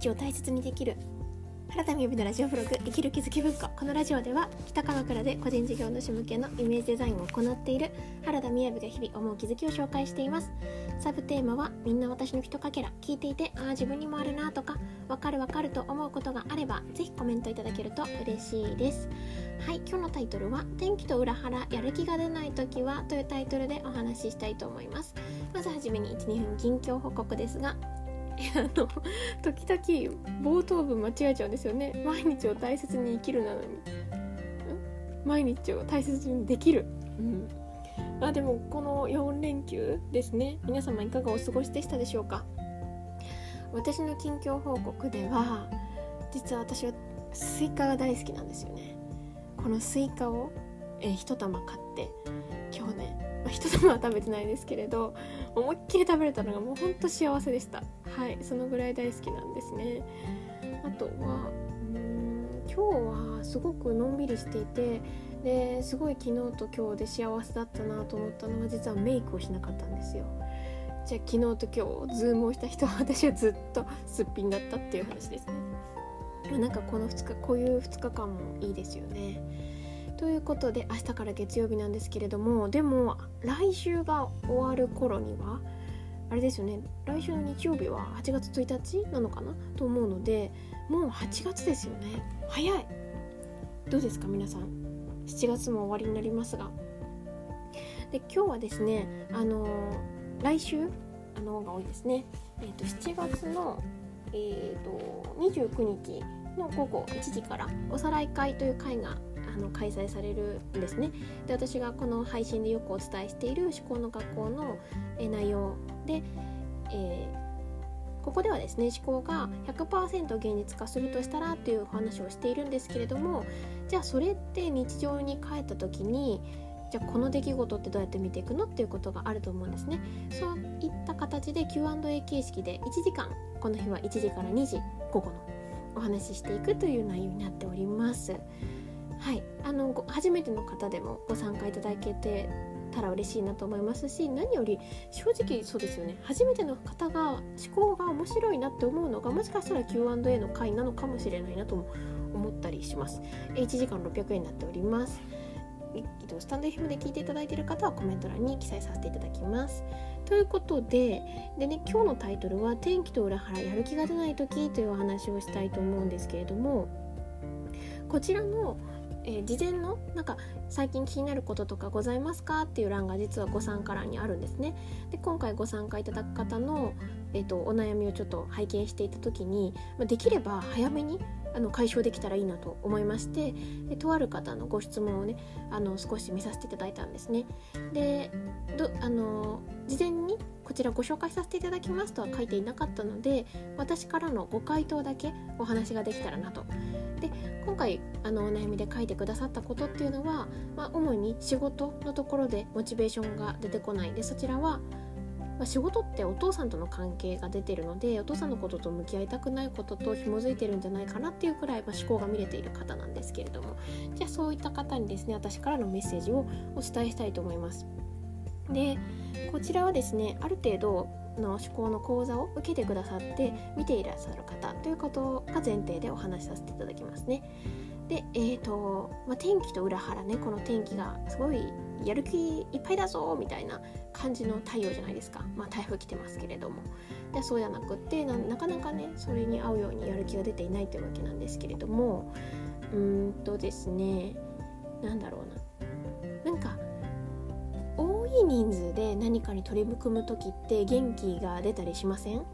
日を大切にできる原田美由のラジオブログ生きる気づき文庫このラジオでは北鎌倉で個人事業主向けのイメージデザインを行っている原田美由が日々思う気づきを紹介しています。サブテーマはみんな私のひとかけら。聞いていてああ自分にもあるなとかわかるわかると思うことがあればぜひコメントいただけると嬉しいです。はい今日のタイトルは天気と裏腹やる気が出ない時はというタイトルでお話ししたいと思います。まずはじめに12分近況報告ですがあの時々冒頭文間違えちゃうんですよね。毎日を大切に生きるなのに。毎日を大切にできる、うん、あでもこの4連休ですね。皆様いかがお過ごしでしたでしょうか？私の近況報告では実は私はスイカが大好きなんですよね。このスイカを、えー、1玉買って今日ねまあ、一玉は食べてないですけれど思いっきり食べれたのがもうほんと幸せでした。はいそのぐらい大好きなんですね。あとはうん今日はすごくのんびりしていてですごい昨日と今日で幸せだったなと思ったのは実はメイクをしなかったんですよ。じゃあ昨日と今日ズームをした人は私はずっとすっぴんだったっていう話ですね。なんかこの2日こういう2日間もいいですよね。ということで明日から月曜日なんですけれどもでも来週が終わる頃にはあれですよね。来週の日曜日は8月1日なのかなと思うのでもう8月ですよね。早い。どうですか皆さん？7月も終わりになりますが。で今日はですねあのー、来週あのが多いですね。えっ、ー、と7月のえっ、ー、と29日の午後1時からおさらい会という会があの開催されるんですねで私がこの配信でよくお伝えしている思考の学校の内容で、えー、ここではですね思考が100%現実化するとしたらというお話をしているんですけれどもじゃあそれって日常に帰った時にじゃあこの出来事ってどうやって見ていくのっていうことがあると思うんですねそういった形で Q&A 形式で1時間この日は1時から2時午後のお話ししていくという内容になっております。はい。あの初めての方でもご参加いただけてたら嬉しいなと思いますし何より正直そうですよね。初めての方が思考が面白いなって思うのがもしかしたら Q&A の回なのかもしれないなとも思ったりします。1時間600円になっております。スタンド FM で聞いていただいている方はコメント欄に記載させていただきます。ということでで、ね、今日のタイトルは「天気と裏腹やる気が出ない時」というお話をしたいと思うんですけれどもこちらのえー、事前のなんか最近気になることとかございますかっていう欄が実はご参加欄にあるんですね。で今回ご参加いただく方の、えーと、お悩みをちょっと拝見していた時に、できれば早めにあの解消できたらいいなと思いましてとある方のご質問をねあの少し見させていただいたんですね。でどあの事前にこちらご紹介させていただきますとは書いていなかったので私からのご回答だけお話ができたらなとで今回あのお悩みで書いてくださったことっていうのは、まあ、主に仕事のところでモチベーションが出てこないでそちらは、ま、仕事ってお父さんとの関係が出てるのでお父さんのことと向き合いたくないことと紐づいてるんじゃないかなっていうくらい、まあ、思考が見れている方なんですけれどもじゃあそういった方にですね私からのメッセージをお伝えしたいと思います。でこちらはですねある程度の思考の講座を受けてくださって見ていらっしゃる方ということが前提でお話しさせていただきますね。で、えーとまあ、天気と裏腹ねこの天気がすごいやる気いっぱいだぞみたいな感じの太陽じゃないですか、まあ、台風来てますけれども。でそうじゃなくってなかなかねそれに合うようにやる気が出ていないというわけなんですけれどもうーんとですねなんだろうな。人数で何かに取り組む時って元気が出たりしません？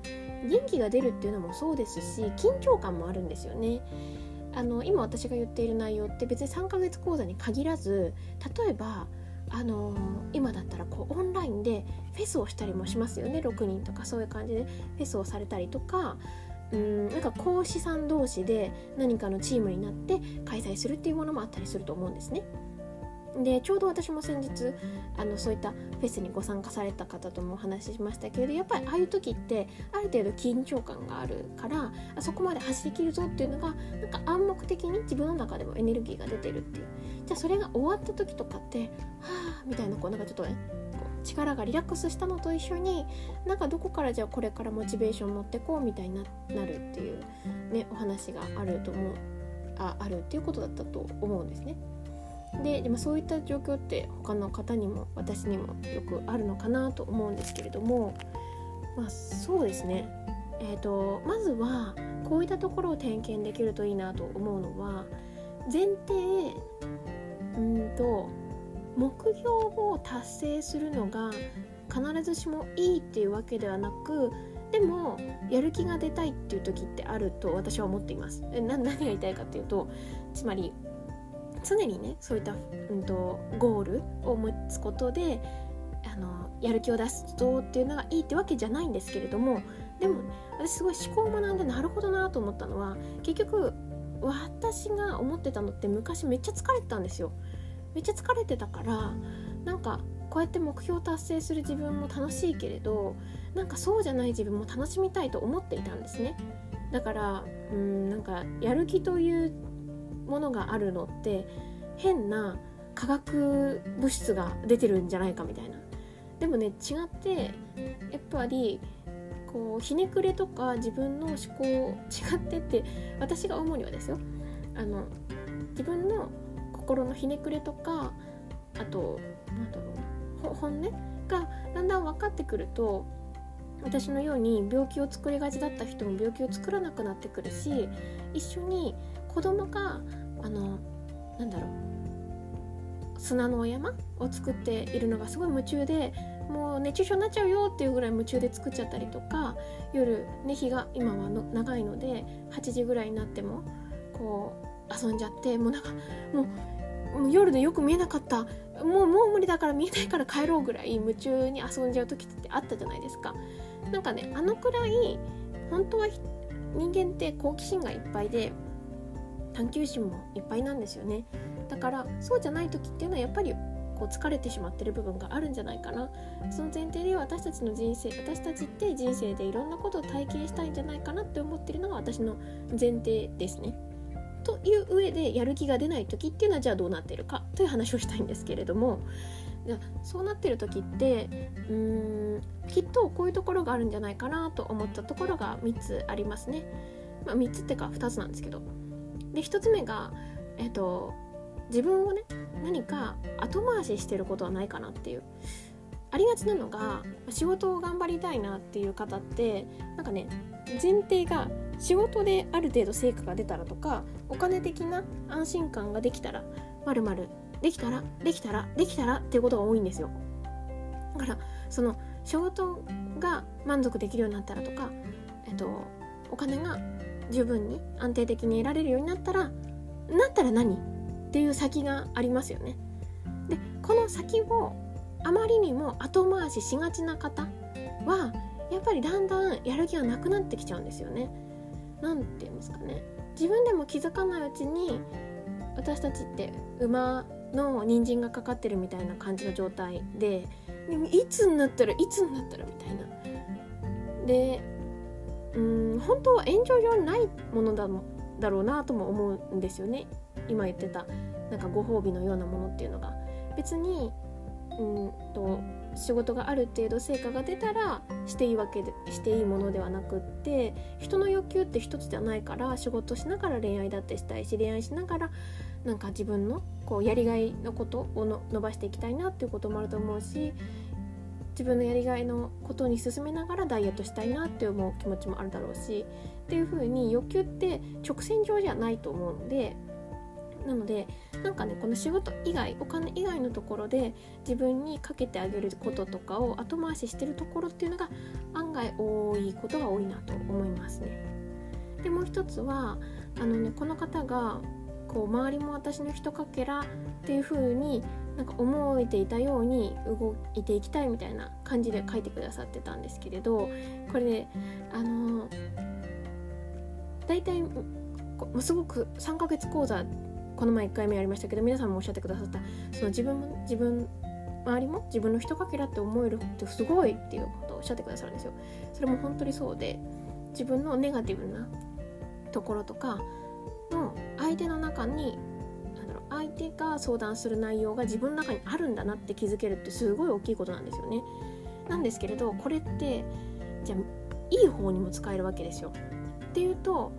元気が出るっていうのもそうですし緊張感もあるんですよね。あの今私が言っている内容って別に3ヶ月講座に限らず例えばあの今だったらこうオンラインでフェスをしたりもしますよね。6人とかそういう感じでフェスをされたりとかうんなんか講師さん同士で何かのチームになって開催するっていうものもあったりすると思うんですね。でちょうど私も先日あのそういったフェスにご参加された方ともお話ししましたけれどやっぱりああいう時ってある程度緊張感があるからあそこまで走りきるぞっていうのがなんか暗黙的に自分の中でもエネルギーが出てるっていうじゃあそれが終わった時とかってはあみたいなこうなんかちょっとね力がリラックスしたのと一緒になんかどこからじゃあこれからモチベーション持ってこうみたいになるっていう、ね、お話があると思うああるっていうことだったと思うんですね。ででもそういった状況って他の方にも私にもよくあるのかなと思うんですけれどもまあそうですねえーと、まずはこういったところを点検できるといいなと思うのは前提うんと目標を達成するのが必ずしもいいっていうわけではなくでもやる気が出たいっていう時ってあると私は思っています。何が言いたいかっていうとつまり常にねそういった、うんと、ゴールを持つことであのやる気を出すぞっていうのがいいってわけじゃないんですけれどもでも私すごい思考を学んでなるほどなと思ったのは結局私が思ってたのって昔めっちゃ疲れてたんですよ。めっちゃ疲れてたからなんかこうやって目標を達成する自分も楽しいけれどなんかそうじゃない自分も楽しみたいと思っていたんですね。だからうんなんかやる気というものがあるのって変な化学物質が出てるんじゃないかみたいな。でもね違ってやっぱりこうひねくれとか自分の思考違ってって私が主にはですよ。あの自分の心のひねくれとかあとなんだろう本音？がだんだん分かってくると私のように病気を作りがちだった人も病気を作らなくなってくるし一緒に子供があのなんだろう。砂のお山を作っているのがすごい夢中でもう熱中症になっちゃうよっていうぐらい夢中で作っちゃったりとか夜ね日が今はの長いので8時ぐらいになってもこう遊んじゃってもうなんかもうもう夜でよく見えなかった。もうもう無理だから見えないから帰ろうぐらい夢中に遊んじゃう時ってあったじゃないですか。なんかねあのくらい本当は人間って好奇心がいっぱいで探求心もいっぱいなんですよね。だからそうじゃない時っていうのはやっぱりこう疲れてしまってる部分があるんじゃないかな。その前提で私たちの人生私たちって人生でいろんなことを体験したいんじゃないかなって思ってるのが私の前提ですね。という上でやる気が出ない時っていうのはじゃあどうなってるか？という話をしたいんですけれども。そうなってる時ってうーんきっとこういうところがあるんじゃないかなと思ったところが3つありますね。まあ、3つってか2つなんですけど。で1つ目が、えっと、自分をね何か後回ししてることはないかなっていう。ありがちなのが仕事を頑張りたいなっていう方ってなんかね前提が仕事である程度成果が出たらとかお金的な安心感ができたらまるまるできたらできたらできたらっていうことが多いんですよ。だからその仕事が満足できるようになったらとか、えっと、お金が十分に安定的に得られるようになったらなったら何っていう先がありますよね。でこの先をあまりにも後回ししがちな方はやっぱりだんだんやる気がなくなってきちゃうんですよね。なんて言うんですかね自分でも気づかないうちに私たちって馬の人参がかかってるみたいな感じの状態ででいつになったらいつになったらみたいな。でうん本当は炎上上ないものだだろうなとも思うんですよね。今言ってたなんかご褒美のようなものっていうのが。別にうんと仕事がある程度成果が出たらしていいわけでしていいものではなくって人の欲求って一つじゃないから仕事しながら恋愛だってしたいし恋愛しながらなんか自分のこうやりがいのことを伸ばしていきたいなっていうこともあると思うし自分のやりがいのことに進めながらダイエットしたいなって思う気持ちもあるだろうしっていう風に欲求って直線上じゃないと思うのでなのでなんかねこの仕事以外お金以外のところで自分にかけてあげることとかを後回ししてるところっていうのが案外多いことが多いなと思いますね。でもう一つはあのねこの方がこう周りも私のひとかけらっていう風になんか思えていたように動いていきたいみたいな感じで書いてくださってたんですけれどこれねあの大体すごく3ヶ月講座この前1回目やりましたけど皆さんもおっしゃってくださったその自分も自分周りも自分のひとかけらって思えるってすごいっていうことをおっしゃってくださるんですよ。それも本当にそうで自分のネガティブなところとかの相手の中に相手が相談する内容が自分の中にあるんだなって気づけるってすごい大きいことなんですよね。なんですけれどこれってじゃあいい方にも使えるわけですよ。っていうと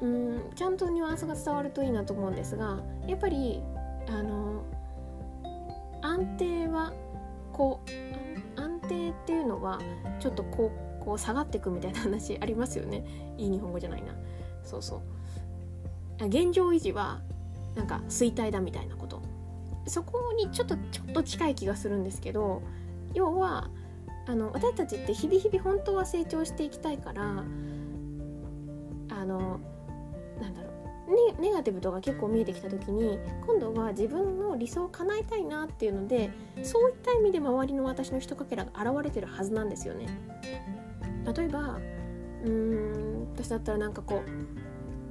うんちゃんとニュアンスが伝わるといいなと思うんですがやっぱりあの安定はこう安定っていうのはちょっとこうこう下がっていくみたいな話ありますよねいい日本語じゃないなそうそう現状維持はなんか衰退だみたいなことそこにちょっとちょっと近い気がするんですけど要はあの私たちって日々日々本当は成長していきたいからあのなんだろうネガティブとか結構見えてきた時に今度は自分の理想を叶えたいなっていうのでそういった意味で周りの私のひとかけらが現れてるはずなんですよね。例えばうーん私だったらなんかこう、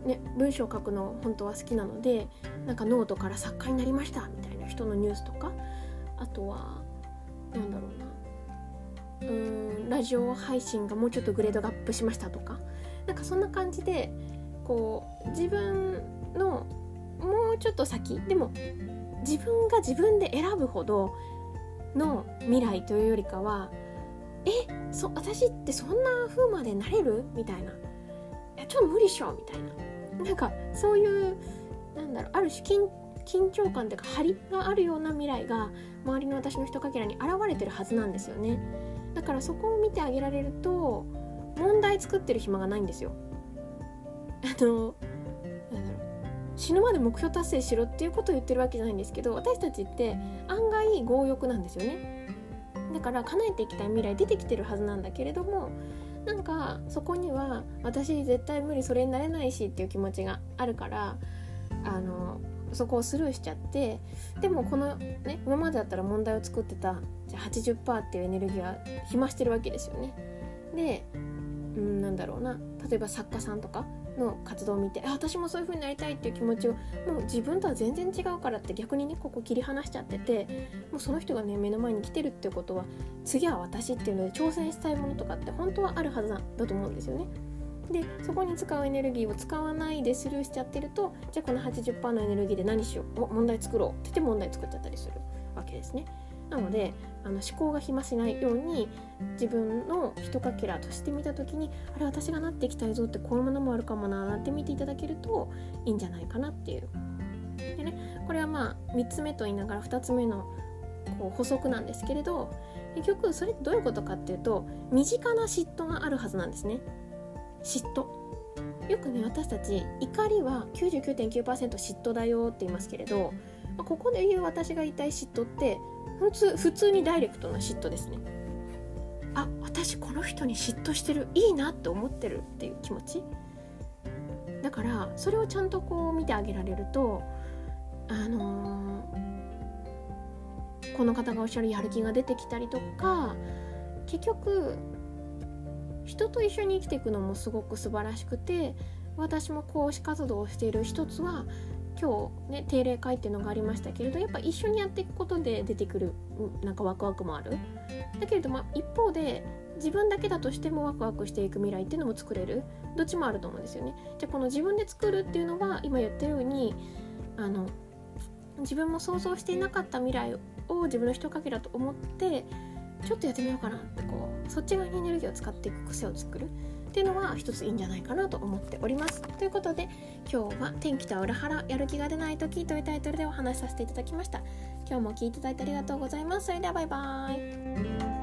ね、文章を書くの本当は好きなのでなんかノートから作家になりましたみたいな人のニュースとかあとはなんだろうな。うーんラジオ配信がもうちょっとグレードがアップしましたとかなんかそんな感じでこう自分のもうちょっと先でも自分が自分で選ぶほどの未来というよりかはえそ私ってそんな風までなれる？みたいな。いやちょっと無理っしょみたいな。なんかそういうなんだろうある種緊緊張感というか張りがあるような未来が周りの私のひとかけらに現れてるはずなんですよね。だからそこを見てあげられると問題作ってる暇がないんですよ。あのなんだろう死ぬまで目標達成しろっていうことを言ってるわけじゃないんですけど私たちって案外強欲なんですよね。だから叶えていきたい未来出てきてるはずなんだけれどもなんかそこには私絶対無理それになれないしっていう気持ちがあるからあのそこをスルーしちゃってでもこのね今までだったら問題を作ってたじゃ80%っていうエネルギーは暇してるわけですよね。でうんなんだろうな例えば作家さんとかの活動を見て私もそういう風になりたいっていう気持ちをもう自分とは全然違うからって逆にねここ切り離しちゃっててもうその人がね目の前に来てるってことは次は私っていうので挑戦したいものとかって本当はあるはずだと思うんですよね。でそこに使うエネルギーを使わないでスルーしちゃってるとじゃあこの80%のエネルギーで何しよう問題作ろうって言って問題作っちゃったりするわけですね。なのであの思考が暇しないように自分のひとかけらとして見た時にあれ私がなっていきたいぞってこういうものもあるかもななんて見ていただけるといいんじゃないかなっていう。でねこれはまあ3つ目と言いながら2つ目のこう補足なんですけれど結局それってどういうことかっていうと身近な嫉妬があるはずなんですね。嫉妬よくね私たち怒りは99.9%嫉妬だよって言いますけれどここで言う私が言いたい嫉妬って普通普通にダイレクトな嫉妬ですね。あ私この人に嫉妬してるいいなって思ってるっていう気持ち。だからそれをちゃんとこう見てあげられるとあのー、この方がおっしゃるやる気が出てきたりとか結局人と一緒に生きていくのもすごく素晴らしくて私も講師活動をしている一つは今日ね定例会っていうのがありましたけれどやっぱ一緒にやっていくことで出てくるなんかワクワクもある。だけれども一方で自分だけだとしてもワクワクしていく未来っていうのも作れる。どっちもあると思うんですよね。じゃあこの自分で作るっていうのは今言ったようにあの自分も想像していなかった未来を自分の人かけだと思ってちょっとやってみようかなってこうそっち側にエネルギーを使っていく癖を作るっていうのは一ついいんじゃないかなと思っております。ということで今日は「天気とは裏腹やる気が出ない時」というタイトルでお話しさせていただきました。今日も聴いていただいてありがとうございます。それではバイバーイ。